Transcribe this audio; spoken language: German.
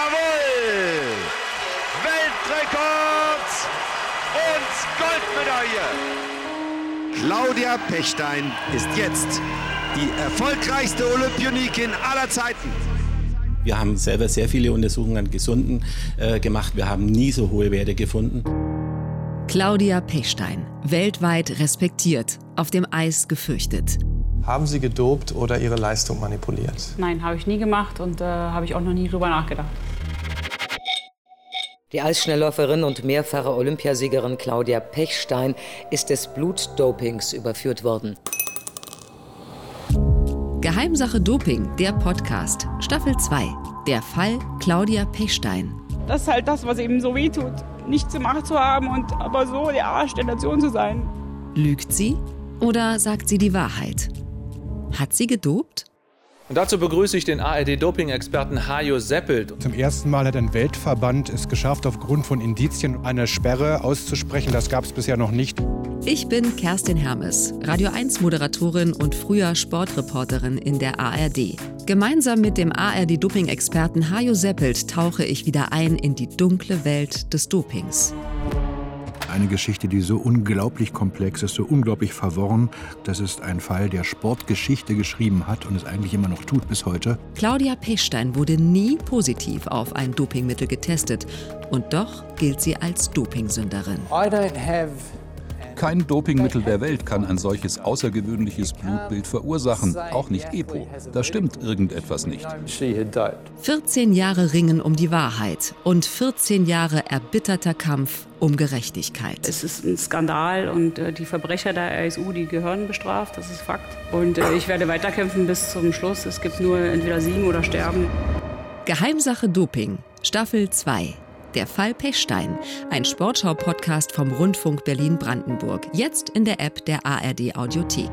Jawohl! Weltrekord und Goldmedaille! Claudia Pechstein ist jetzt die erfolgreichste Olympionikin aller Zeiten. Wir haben selber sehr viele Untersuchungen an Gesunden äh, gemacht. Wir haben nie so hohe Werte gefunden. Claudia Pechstein, weltweit respektiert, auf dem Eis gefürchtet. Haben Sie gedopt oder Ihre Leistung manipuliert? Nein, habe ich nie gemacht und äh, habe ich auch noch nie drüber nachgedacht. Die Eisschnellläuferin und mehrfache Olympiasiegerin Claudia Pechstein ist des Blutdopings überführt worden. Geheimsache Doping, der Podcast, Staffel 2. Der Fall Claudia Pechstein. Das ist halt das, was eben so weh tut. Nichts gemacht zu haben und aber so der Arsch der Nation zu sein. Lügt sie oder sagt sie die Wahrheit? Hat sie gedopt? Und dazu begrüße ich den ARD-Doping-Experten Hajo Seppelt. Zum ersten Mal hat ein Weltverband es geschafft, aufgrund von Indizien eine Sperre auszusprechen. Das gab es bisher noch nicht. Ich bin Kerstin Hermes, Radio 1-Moderatorin und früher Sportreporterin in der ARD. Gemeinsam mit dem ARD-Doping-Experten Hajo Seppelt tauche ich wieder ein in die dunkle Welt des Dopings. Eine Geschichte, die so unglaublich komplex ist, so unglaublich verworren. Das ist ein Fall, der Sportgeschichte geschrieben hat und es eigentlich immer noch tut bis heute. Claudia Pechstein wurde nie positiv auf ein Dopingmittel getestet. Und doch gilt sie als Dopingsünderin. Kein Dopingmittel der Welt kann ein solches außergewöhnliches Blutbild verursachen, auch nicht EPO. Da stimmt irgendetwas nicht. 14 Jahre Ringen um die Wahrheit und 14 Jahre erbitterter Kampf um Gerechtigkeit. Es ist ein Skandal und äh, die Verbrecher der RSU, die gehören bestraft, das ist Fakt. Und äh, ich werde weiterkämpfen bis zum Schluss. Es gibt nur entweder siegen oder sterben. Geheimsache Doping, Staffel 2. Der Fall Pechstein, ein Sportschau-Podcast vom Rundfunk Berlin-Brandenburg. Jetzt in der App der ARD Audiothek.